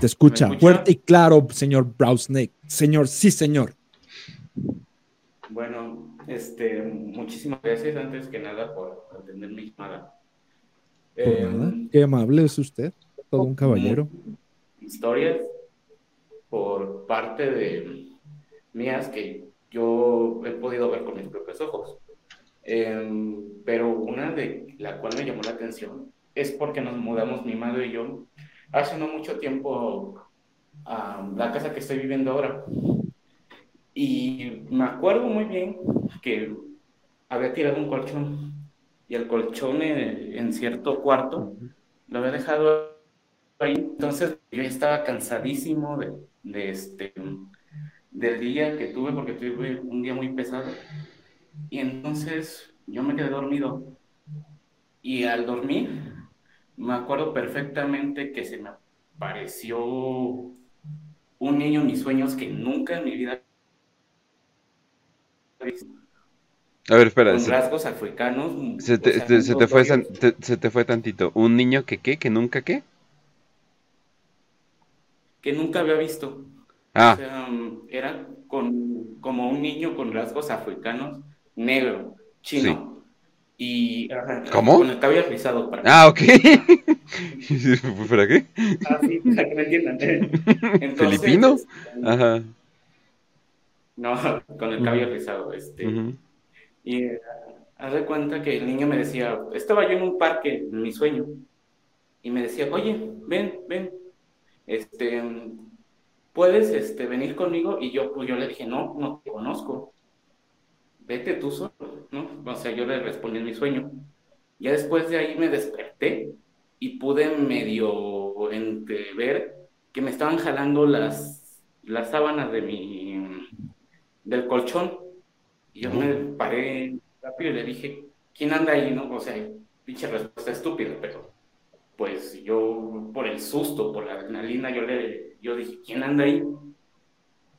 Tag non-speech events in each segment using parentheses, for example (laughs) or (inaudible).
Te escucha, fuerte y claro, señor Snake. Señor, sí, señor. Bueno, este, muchísimas gracias antes que nada por atender mi llamada. Em, Qué amable es usted, todo un caballero. Historias por parte de mías que yo he podido ver con mis propios ojos. Em, pero una de la cual me llamó la atención es porque nos mudamos mi madre y yo hace no mucho tiempo a la casa que estoy viviendo ahora. Y me acuerdo muy bien que había tirado un colchón y el colchón en, cierto cuarto lo había dejado ahí. Entonces yo estaba cansadísimo de, de este, del día que tuve porque tuve un día muy pesado. Y entonces yo me quedé dormido. Y al dormir, me acuerdo perfectamente que se me apareció un niño en mis sueños que nunca en mi vida a ver, espera. Con rasgos africanos. Se te, fue, se te fue tantito. ¿Un niño que qué? ¿Que nunca qué? Que nunca había visto. Ah. O sea, era con, como un niño con rasgos africanos, negro, chino. Y ¿Cómo? con el cabello rizado. Para ah, ok. (laughs) ¿Para qué? Ah, sí, para que me entiendan. (laughs) Entonces, ¿Filipino? Este, Ajá. No, con el cabello rizado. Este. Y uh, haz de cuenta que el niño me decía, estaba yo en un parque, en mi sueño, y me decía, oye, ven, ven, este, ¿puedes este, venir conmigo? Y yo, pues yo le dije, no, no te conozco, vete tú solo, ¿no? O sea, yo le respondí en mi sueño. Ya después de ahí me desperté y pude medio entrever que me estaban jalando las, las sábanas de mi, del colchón. Y yo me paré rápido y le dije, ¿quién anda ahí? ¿No? O sea, pinche respuesta estúpida, pero pues yo por el susto, por la adrenalina, yo le yo dije, ¿quién anda ahí?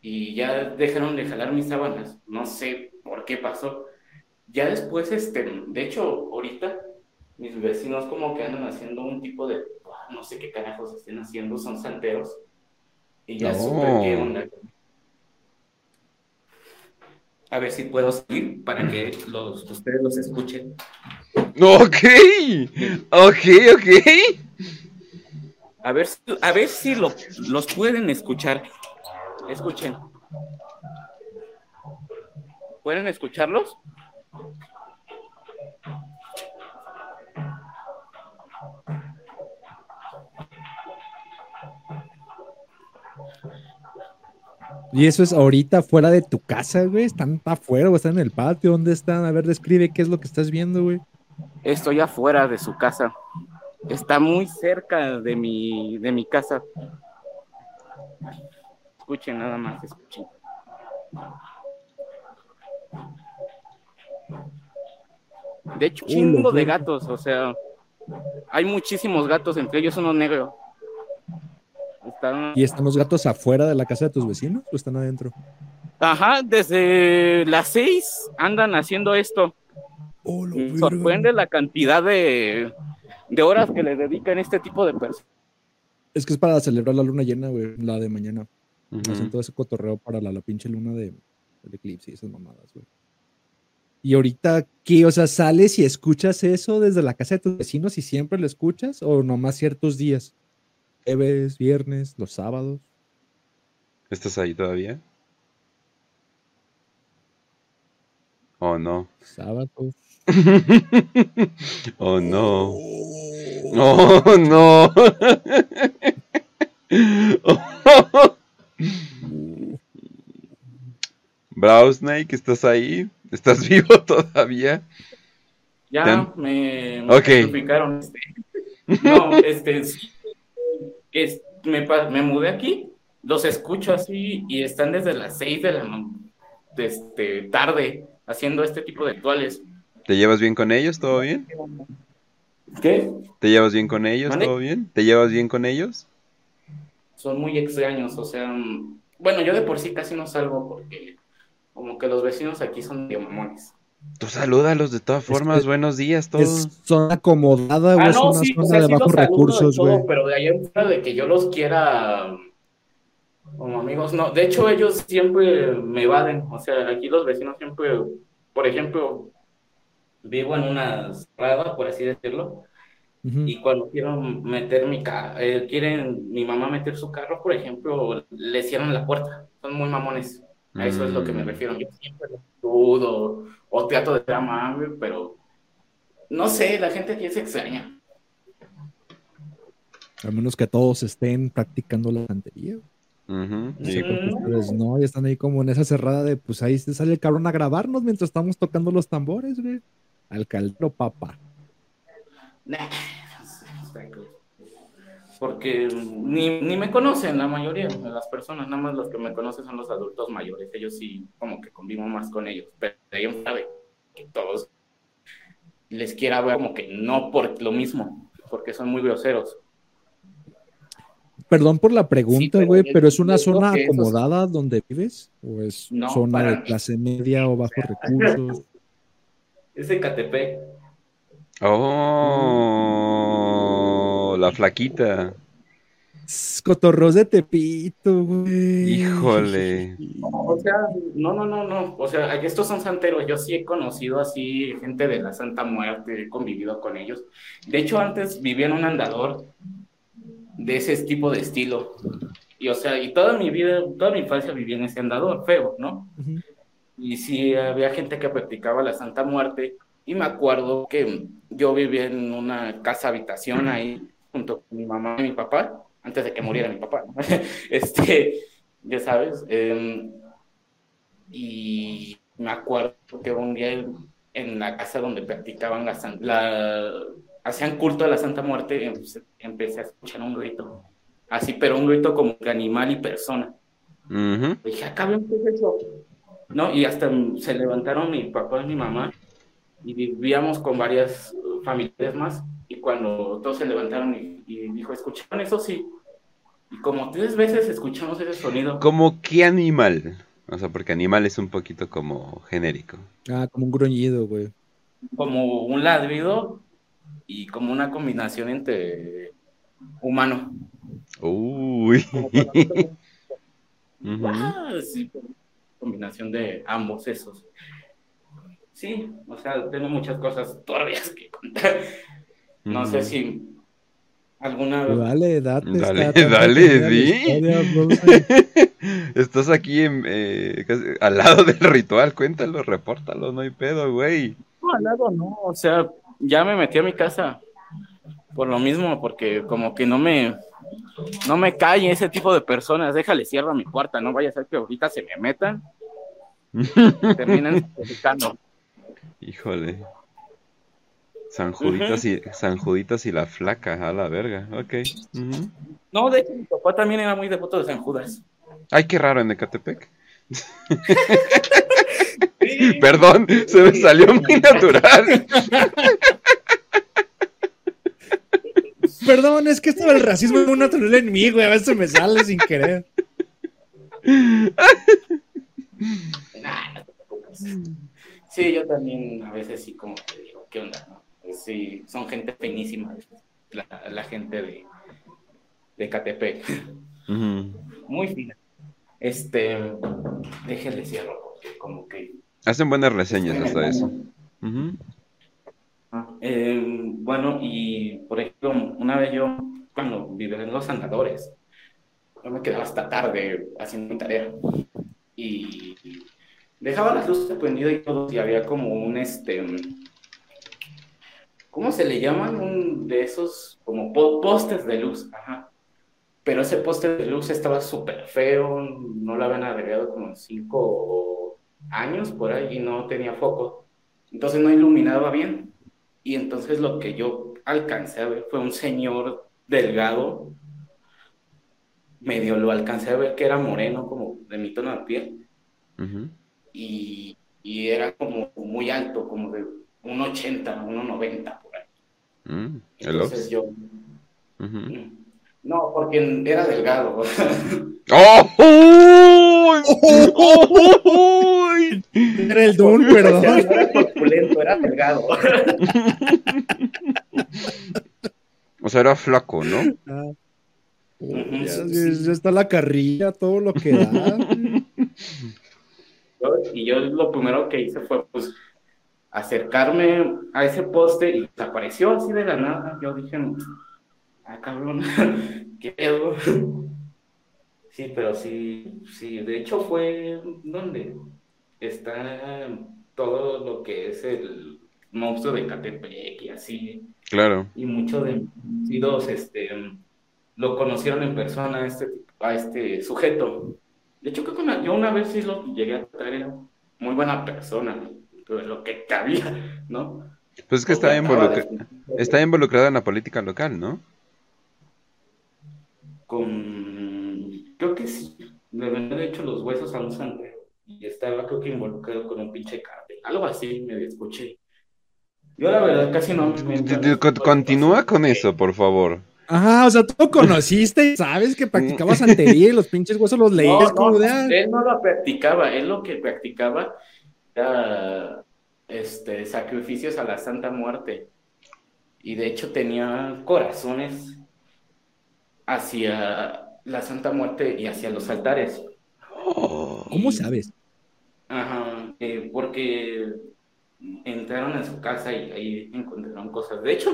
Y ya dejaron de jalar mis sábanas, no sé por qué pasó. Ya después, este, de hecho, ahorita mis vecinos como que andan haciendo un tipo de, no sé qué carajos estén haciendo, son santeros. Y ya supe qué onda a ver si puedo seguir para que los, ustedes los escuchen. Ok, ok, ok. A ver, a ver si los pueden escuchar. Escuchen. ¿Pueden escucharlos? Y eso es ahorita fuera de tu casa, güey. Están afuera o están en el patio. ¿Dónde están? A ver, describe qué es lo que estás viendo, güey. Estoy afuera de su casa. Está muy cerca de mi, de mi casa. Escuchen nada más, escuchen. De hecho, chingo de gatos, o sea, hay muchísimos gatos, entre ellos uno negro. ¿Y están los gatos afuera de la casa de tus vecinos o están adentro? Ajá, desde las seis andan haciendo esto. Oh, Sorprende la cantidad de, horas que le dedican este tipo de personas. Es que es para celebrar la luna llena, güey, la de mañana. Hacen todo ese cotorreo para la, pinche luna de, del eclipse y esas mamadas, güey. Y ahorita, ¿qué? O sea, ¿sales y escuchas eso desde la casa de tus vecinos y siempre lo escuchas o nomás ciertos días? jueves, viernes, los sábados. ¿Estás ahí todavía? Oh no. Sábados. (laughs) oh no. Oh no. (laughs) Brow Snake, ¿estás ahí? ¿Estás (laughs) vivo todavía? Ya me, me okay. Este. No, (laughs) este, me, me mudé aquí, los escucho así y están desde las 6 de la este, tarde haciendo este tipo de rituales. ¿Te llevas bien con ellos? ¿Todo bien? ¿Qué? ¿Te llevas bien con ellos? ¿Todo bien? ¿Te llevas bien con ellos? Son muy extraños, o sea, bueno, yo de por sí casi no salgo porque como que los vecinos aquí son de mamones. Tú salúdalos de todas formas, buenos días, todos. Es zona acomodada, güey, Ah, es no, una sí, o zona sea, de sí bajos recursos, güey. pero de ahí en fuera de que yo los quiera como amigos, no. De hecho, ellos siempre me evaden. O sea, aquí los vecinos siempre, por ejemplo, vivo en una cerrada, por así decirlo, y cuando quiero meter mi carro, quieren mi mamá meter su carro, por ejemplo, le cierran la puerta. Son muy mamones. A eso es lo que me Mm. refiero. Yo siempre los dudo o trato de ser amable, pero no sé, la gente aquí es extraña. A menos que todos estén practicando la santería. Ujú, Sí. sí. Porque ustedes no, y están ahí como en esa cerrada de, pues ahí se sale el cabrón a grabarnos mientras estamos tocando los tambores, güey. Al caldero, papá. Nah, Porque ni, ni me conocen la mayoría de las personas, nada más los que me conocen son los adultos mayores. Ellos sí, como que convivo más con ellos. Pero ellos saben que todos les quiera ver como que no por lo mismo, porque son muy groseros. Perdón por la pregunta, güey, pero, ¿es una zona acomodada donde vives? ¿O es No, zona de clase media o bajos (laughs) recursos? Es de Catepec. Oh, la flaquita. Cotorros de Tepito, güey. Híjole. O sea, no, no, no, no. O sea, estos son santeros. Yo sí he conocido así gente de la Santa Muerte, he convivido con ellos. De hecho, antes vivía en un andador de ese tipo de estilo. Y o sea, y toda mi vida, toda mi infancia viví en ese andador feo, ¿no? Y sí había gente que practicaba la Santa Muerte. Y me acuerdo que yo vivía en una casa habitación ahí junto con mi mamá y mi papá, antes de que muriera mi papá. ¿no? (laughs) Este, ya sabes. em, y me acuerdo que un día en- la casa donde practicaban la, la hacían culto a la Santa Muerte, em- empecé a escuchar un grito. Así, pero un grito como de animal y persona. Ujú. Dije, acá ven qué es eso. ¿No? Y hasta se levantaron mi papá y mi mamá y vivíamos con varias uh, familias más. Y cuando todos se levantaron y, y dijo, ¿escucharon eso? Sí. Y como tres veces escuchamos ese sonido. ¿Como qué animal? O sea, porque animal es un poquito como genérico. Ah, como un gruñido, güey. Como un ladrido y como una combinación entre humano. Uy. (laughs) Ah, sí, combinación de ambos esos. Sí, o sea, tengo muchas cosas turbias que contar. No sé si alguna Dale, date. Dale, está tan dale, di. historia. (laughs) Estás aquí en, eh, casi al lado del ritual, cuéntalo, repórtalo, no hay pedo, güey. No, al lado no, o sea, ya me metí a mi casa por lo mismo, porque como que no me, no me cae ese tipo de personas, déjale cierro mi puerta, no vaya a ser que ahorita se me metan necesitando. (laughs) Híjole. San Juditas y San Juditas y la flaca, a la verga. Ok. No, de hecho, mi papá también era muy devoto de San Judas. Ay, qué raro en Ecatepec. (laughs) Perdón, se me salió muy natural. Perdón, es que esto del racismo es muy natural en mí, güey. A veces me sale sin querer. Nah, no te preocupes. Sí, yo también a veces sí como que digo, ¿qué onda? Sí, son gente finísima, la, la gente de, de Catepec, Ujú. muy fina. Este, déjenle cierro, porque como que... Hacen buenas reseñas hasta eso. Ah, eh, bueno, y por ejemplo, una vez yo, cuando vivía en los andadores, yo me quedaba hasta tarde haciendo mi tarea. Y dejaba las luces prendidas y todo, y había como un, este, ¿cómo se le llaman? Un de esos, como po- postes de luz, ajá. Pero ese poste de luz estaba súper feo, no lo habían agregado como en cinco años por ahí y no tenía foco. Entonces no iluminaba bien. Y entonces lo que yo alcancé a ver fue un señor delgado, medio lo alcancé a ver que era moreno, como de mi tono de piel, y, y era como muy alto, como de un 80, un 90 por ahí. Mm, Entonces Ujú. no, porque era delgado. ¡Oh! (laughs) Era el Dun, perdón. No era corpulento, era delgado. O sea, era flaco, ¿no? Ah. Ya, está la carrilla, todo lo que da. (laughs) Y yo lo primero que hice fue pues acercarme a ese poste y desapareció así de la nada. Yo dije, ah, cabrón, (laughs) ¿qué pedo? Sí, pero sí, sí, de hecho fue donde está todo lo que es el monstruo de Catepec y así, Claro. y muchos de conocidos, este, lo conocieron en persona a este, a este sujeto. De hecho, creo que una- yo una vez sí lo llegué a traer, muy buena persona, lo que cabía, ¿no? Pues es que está, involucra- está involucrado en la política local, ¿no? Con, creo que sí, le de hecho los huesos a un santero y estaba creo que involucrado con un pinche cartel, algo así, me escuché. Yo la verdad casi no me... Continúa con eso, por favor. Ajá, o sea, tú lo conociste y (laughs) sabes que practicaba santería y los pinches huesos los leías no, como de. él no lo practicaba, él lo que practicaba este, sacrificios a la Santa Muerte. Y de hecho tenía corazones hacia la Santa Muerte y hacia los altares. ¿Cómo sabes? Ajá, eh, porque entraron a su casa y ahí encontraron cosas. De hecho,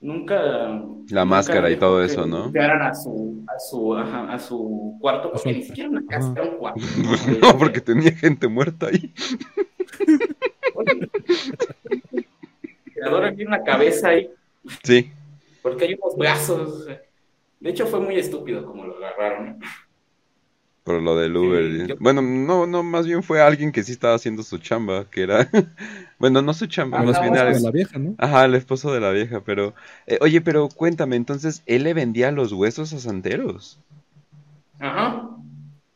nunca. La nunca máscara y todo eso, ¿no? a su, a su, ajá, a su cuarto, porque ni siquiera una casa, era un cuarto. (laughs) No, porque tenía gente muerta ahí. Ahora hay una cabeza ahí, Sí. porque hay unos brazos. De hecho, fue muy estúpido como lo agarraron. Por lo del Uber. Sí, yo- Bueno, no, no, más bien fue alguien que sí estaba haciendo su chamba, que era, (laughs) bueno, no su chamba, Ah, más bien era- de la vieja, ¿no? ajá, el esposo de la vieja, pero, eh, oye, pero cuéntame, entonces, ¿él le vendía los huesos a santeros? Ajá.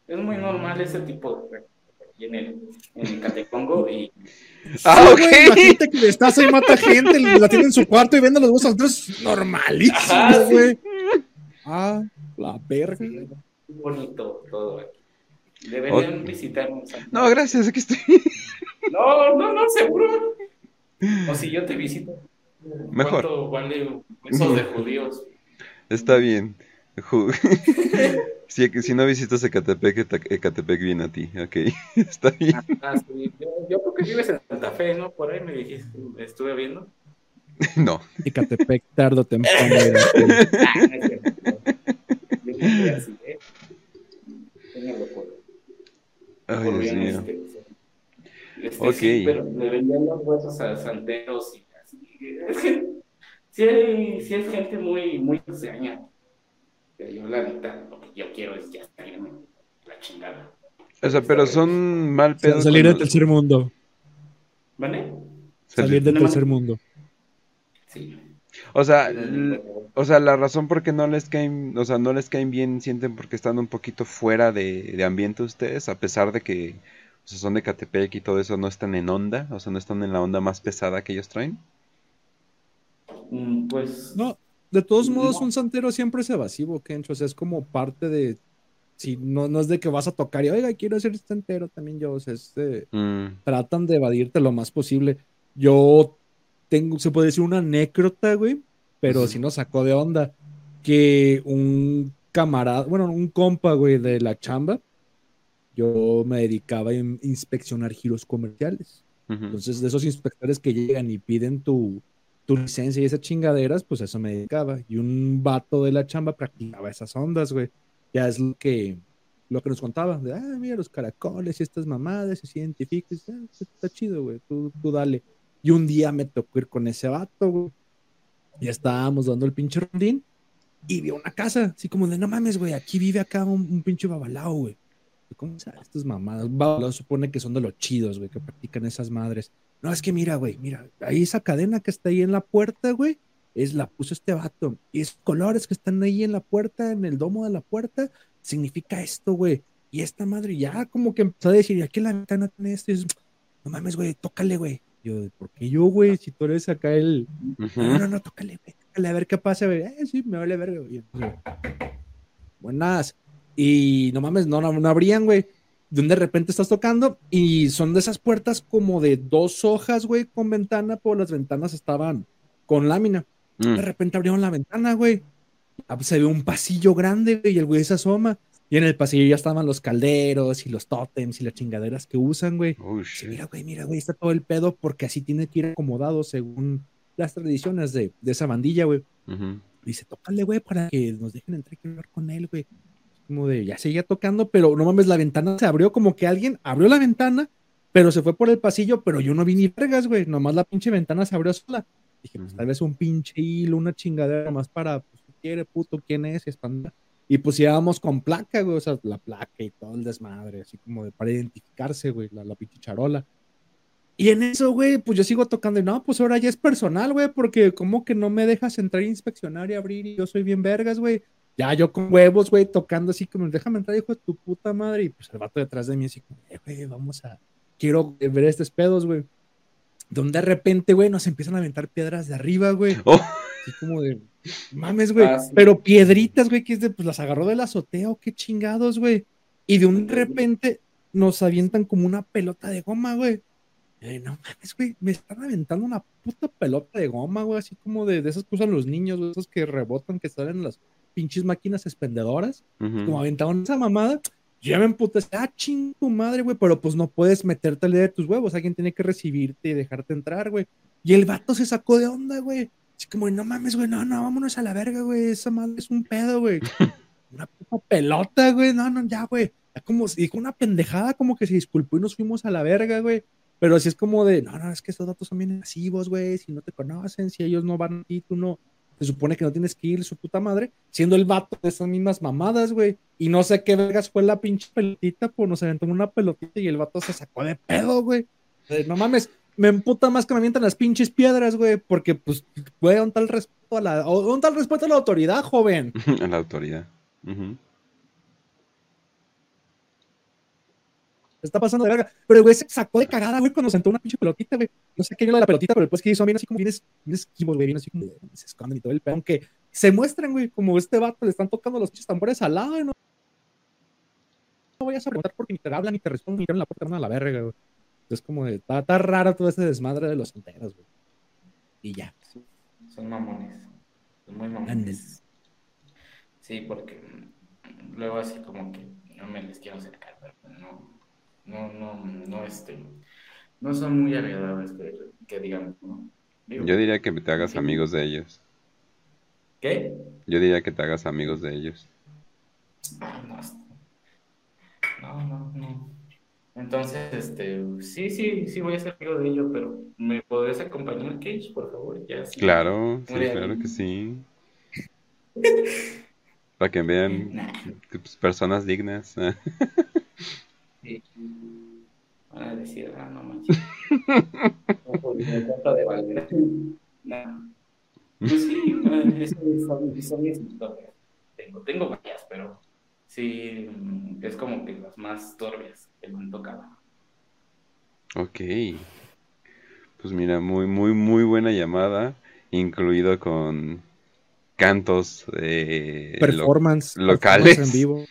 Es muy normal ese tipo de aquí en el, en el Catecongo y (laughs) Ah, Sí, ok. güey, la gente que destaza y mata gente, la tiene en su cuarto y vende los huesos. Entonces, normalísimo, Ajá, sí. güey. Ah, la verga. Bonito todo aquí. Deberían visitarnos. No, gracias, aquí estoy. (laughs) No, no, no, seguro. O si yo te visito. Mejor. ¿Cuánto vale de judíos? (laughs) Está bien. (laughs) Si, si no visitas Ecatepec, Ecatepec viene a ti, ok. Está bien. Ah, sí. Yo, yo creo que vives en Santa Fe, ¿no? Por ahí me dijiste, estuve viendo. No. Ecatepec, tarde o temprano. Es Ay, por Dios bien, mío. este, este, sí, pero le vendían los huesos a santeros y así. Es que sí, hay, sí es gente muy, muy extraña. Pero yo, la neta, lo que yo quiero es ya salirme la chingada. O sea, pero son mal pedos. Salir del tercer mundo. ¿Vale? Salir del tercer mundo. Sí. O sea, o sea, la razón por qué no les caen, o sea, no les caen bien, sienten porque están un poquito fuera de, de ambiente ustedes, a pesar de que o sea, son de Catepec y todo eso, no están en onda, o sea, no están en la onda más pesada que ellos traen. Mm, Pues. No, de todos No. modos, un santero siempre es evasivo, Kencho. O sea, es como parte de. Si no, no es de que vas a tocar y, oiga, quiero ser santero también yo. O sea, es de- Mm, tratan de evadirte lo más posible. Yo tengo, se puede decir una anécdota, güey, pero si nos sacó de onda que un camarada, bueno, un compa, güey, de la chamba, yo me dedicaba a in- inspeccionar giros comerciales. Entonces, de esos inspectores que llegan y piden tu, tu licencia y esas chingaderas, pues eso me dedicaba. Y un vato de la chamba practicaba esas ondas, güey. Ya es lo que, lo que nos contaba. De, ah, mira los caracoles y estas mamadas, y se identifica. y, "Ah, está chido, güey, tú, tú dale. Y un día me tocó ir con ese vato, güey. Ya estábamos dando el pinche rondín y vi una casa, así como de, no mames, güey, aquí vive acá un, un pinche babalao, güey. Y, ¿Cómo sabes estas mamadas? Babalao supone que son de los chidos, güey, que practican esas madres. No, es que mira, güey, mira, ahí esa cadena que está ahí en la puerta, güey, es la puso este vato. Y esos colores que están ahí en la puerta, en el domo de la puerta, significa esto, güey. Y esta madre ya como que empezó a decir, ¿y aquí la ventana tiene esto? Y dices, no mames, güey, tócale, güey. Yo, ¿por qué yo, güey? Si tú eres acá el... No, no, no, tócale, güey, tócale, a ver qué pasa, güey. Eh, sí, me vale verga, güey. Buenas. Y no mames, no, no, no abrían, güey. donde de repente estás tocando y son de esas puertas como de dos hojas, güey, con ventana, pero las ventanas estaban con lámina. De mm. repente abrieron la ventana, güey. Ah, pues, se ve un pasillo grande, güey, y el güey se asoma. Y en el pasillo ya estaban los calderos y los tótems y las chingaderas que usan, güey. mira, güey, mira, güey, está todo el pedo porque así tiene que ir acomodado según las tradiciones de, esa bandilla, güey. Dice, tócale, güey, para que nos dejen entrar y hablar con él, güey. Como de, ya seguía tocando, pero no mames, la ventana se abrió como que alguien abrió la ventana, pero se fue por el pasillo, pero yo no vi ni vergas, güey. Nomás la pinche ventana se abrió sola. Dije, pues tal vez un pinche hilo, una chingadera más para, pues, quiere, puto, quién es, y Y pues íbamos con placa, güey, o sea, la placa y todo el desmadre, así como de para identificarse, güey, la, la pinche charola. Y en eso, güey, pues yo sigo tocando y no, pues ahora ya es personal, güey, porque como que no me dejas entrar inspeccionar y abrir y yo soy bien vergas, güey. Ya yo con huevos, güey, tocando así como, déjame entrar, hijo de tu puta madre. Y pues el vato detrás de mí así como, eh, güey, vamos a, quiero ver estos pedos, güey. Donde de repente, güey, nos empiezan a aventar piedras de arriba, güey. Oh. Así como de, mames, güey. Ah, Pero piedritas, güey, que es de, pues las agarró del azotea o qué chingados, güey. Y de un repente nos avientan como una pelota de goma, güey. Eh, no mames, güey, me están aventando una puta pelota de goma, güey, así como de, de esas que usan los niños, esos que rebotan, que salen en las pinches máquinas expendedoras, como aventaron esa mamada. Yo me emputé, ah, ching tu madre, güey, pero pues no puedes meterte de tus huevos, alguien tiene que recibirte y dejarte entrar, güey. Y el vato se sacó de onda, güey. Así como, no mames, güey, no, no, vámonos a la verga, güey, esa madre es un pedo, güey. (laughs) una puta pelota, güey, no, no, ya, güey. Como, dijo una pendejada, como que se disculpó y nos fuimos a la verga, güey. Pero si es como de, no, no, es que estos datos son bien masivos, güey, si no te conocen, si ellos no van y tú no, se supone que no tienes que ir su puta madre, siendo el vato de esas mismas mamadas, güey. Y no sé qué vergas fue la pinche pelotita, pues nos aventó una pelotita y el vato se sacó de pedo, güey. No mames, me emputa más que me avientan las pinches piedras, güey, porque pues, güey, un tal respeto a la, un tal respeto a la autoridad, joven. (laughs) a la autoridad. está pasando de verga. Pero el güey se sacó de cagada, güey, cuando sentó una pinche pelotita, güey. No sé qué era la pelotita, pero después que hizo bien así como bien, esquivos, güey, bien así como se esconden y todo el pedo. Aunque se muestran, güey, como este vato le están tocando los pinches tambores al lado, no, no vayas a preguntar porque ni te hablan, ni te responden, ni te abren la puerta, a la verga, güey. Es como de, está, está raro todo ese desmadre de los enteros, güey. Y ya. son mamones. Son muy mamones. Sí, porque luego así como que no me les quiero acercar, pero no no, no, no, este, no son muy agradables que, digamos, Yo diría que te hagas amigos de ellos. ¿Qué? Yo diría que te hagas amigos de ellos. no, no, no. Entonces, este, sí, sí, sí voy a ser amigo de ellos, pero ¿me podés acompañar, Cage, por favor? Ya, Claro, sí, claro que sí. (laughs) Para que vean pues, personas dignas. (laughs) Sí. Van a decir, ah, no manches. (laughs) no, de valer. No. Pues sí, son, son mis historias. Tengo, tengo varias, pero sí, es como que las más turbias que me han tocado. Ok. Pues mira, muy, muy, muy buena llamada, incluido con cantos de performance locales en vivo.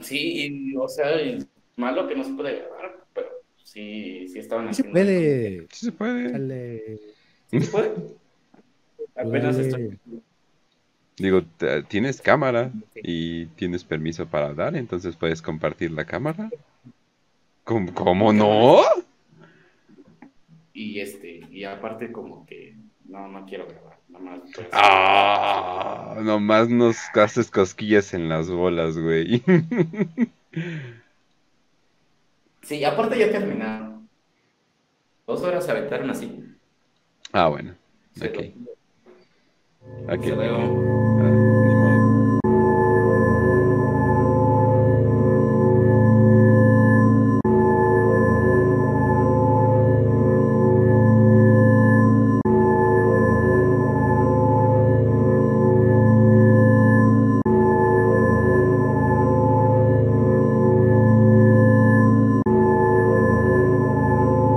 Sí, o sea, Malo que no se puede grabar, pero sí, sí estaban sí Se puede. Sí se puede. ¿Sí se puede? (laughs) Apenas estoy. Digo, tienes cámara y tienes permiso para dar, entonces puedes compartir la cámara. ¿Cómo, cómo no? Y este, y aparte como que no, no quiero grabar. Nomás, pues, ah, nomás nos haces cosquillas en las bolas, güey. (laughs) Sí, aparte ya terminaron. Dos horas se aventaron así. Ah, bueno. Ok. Hasta luego.